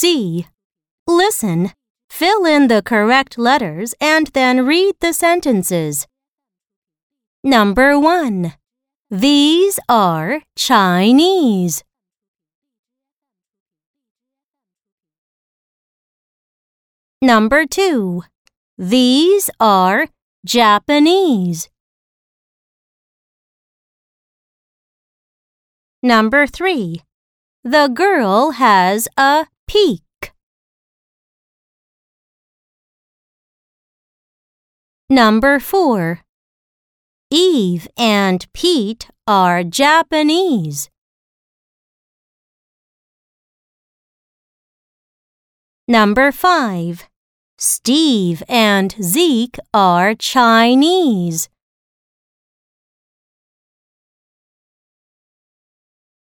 C. Listen, fill in the correct letters, and then read the sentences. Number 1. These are Chinese. Number 2. These are Japanese. Number 3. The girl has a peak. Number 4. Eve and Pete are Japanese. Number 5. Steve and Zeke are Chinese.